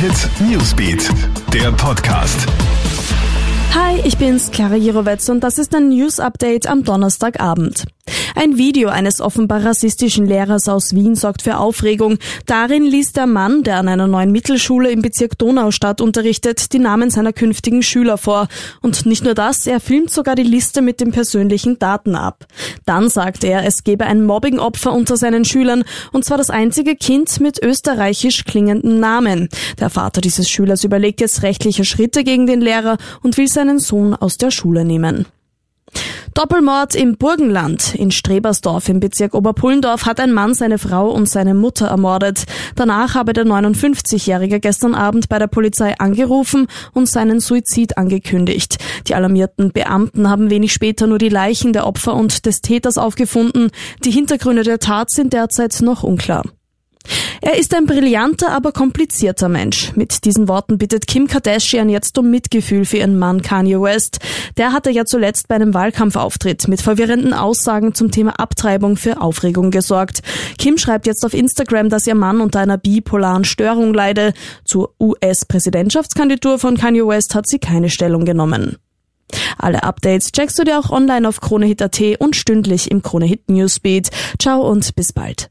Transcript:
Hit Newsbeat, der Podcast. Hi, ich bin's, Clara Jirovetz und das ist ein News Update am Donnerstagabend. Ein Video eines offenbar rassistischen Lehrers aus Wien sorgt für Aufregung. Darin liest der Mann, der an einer neuen Mittelschule im Bezirk Donaustadt unterrichtet, die Namen seiner künftigen Schüler vor. Und nicht nur das, er filmt sogar die Liste mit den persönlichen Daten ab. Dann sagt er, es gebe ein Mobbingopfer unter seinen Schülern, und zwar das einzige Kind mit österreichisch klingenden Namen. Der Vater dieses Schülers überlegt jetzt rechtliche Schritte gegen den Lehrer und will seinen Sohn aus der Schule nehmen. Doppelmord im Burgenland. In Strebersdorf im Bezirk Oberpullendorf hat ein Mann seine Frau und seine Mutter ermordet. Danach habe der 59-Jährige gestern Abend bei der Polizei angerufen und seinen Suizid angekündigt. Die alarmierten Beamten haben wenig später nur die Leichen der Opfer und des Täters aufgefunden. Die Hintergründe der Tat sind derzeit noch unklar. Er ist ein brillanter, aber komplizierter Mensch. Mit diesen Worten bittet Kim Kardashian jetzt um Mitgefühl für ihren Mann Kanye West. Der hatte ja zuletzt bei einem Wahlkampfauftritt mit verwirrenden Aussagen zum Thema Abtreibung für Aufregung gesorgt. Kim schreibt jetzt auf Instagram, dass ihr Mann unter einer bipolaren Störung leide. Zur US-Präsidentschaftskandidatur von Kanye West hat sie keine Stellung genommen. Alle Updates checkst du dir auch online auf KroneHit.at und stündlich im KroneHit Newsbeat. Ciao und bis bald.